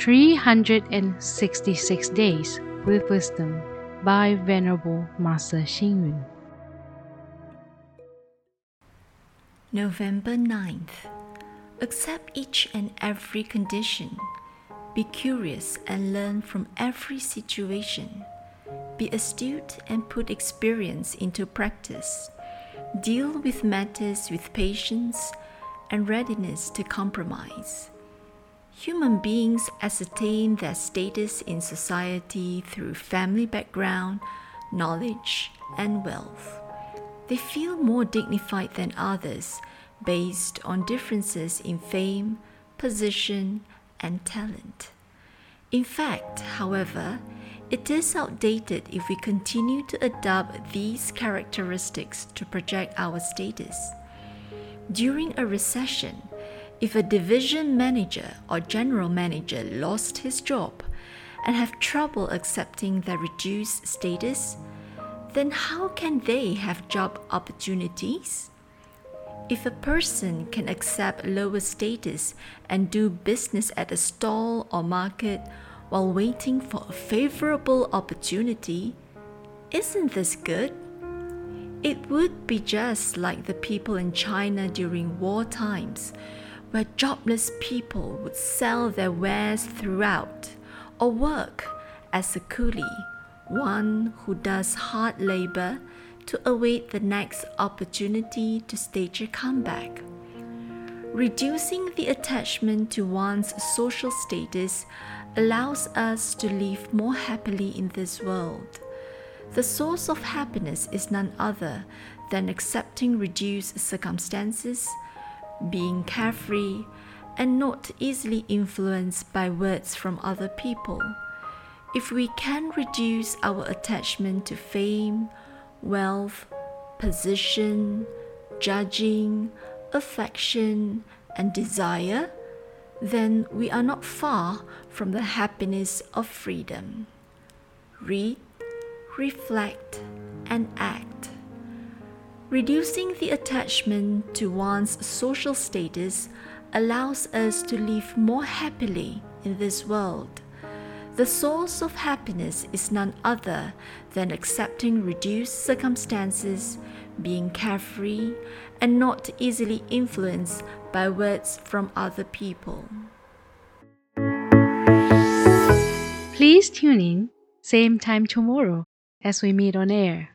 366 Days with Wisdom by Venerable Master Xing Yun. November 9th. Accept each and every condition. Be curious and learn from every situation. Be astute and put experience into practice. Deal with matters with patience and readiness to compromise. Human beings ascertain their status in society through family background, knowledge, and wealth. They feel more dignified than others based on differences in fame, position, and talent. In fact, however, it is outdated if we continue to adopt these characteristics to project our status. During a recession, if a division manager or general manager lost his job and have trouble accepting their reduced status, then how can they have job opportunities? If a person can accept lower status and do business at a stall or market while waiting for a favorable opportunity, isn't this good? It would be just like the people in China during war times, where jobless people would sell their wares throughout or work as a coolie one who does hard labor to await the next opportunity to stage a comeback. Reducing the attachment to one's social status allows us to live more happily in this world. The source of happiness is none other than accepting reduced circumstances, being carefree, and not easily influenced by words from other people. If we can reduce our attachment to fame, wealth, position, judging, affection, and desire, then we are not far from the happiness of freedom. Read, reflect, and act. Reducing the attachment to one's social status allows us to live more happily in this world. The source of happiness is none other than accepting reduced circumstances, being carefree, and not easily influenced by words from other people. Please tune in, same time tomorrow as we meet on air.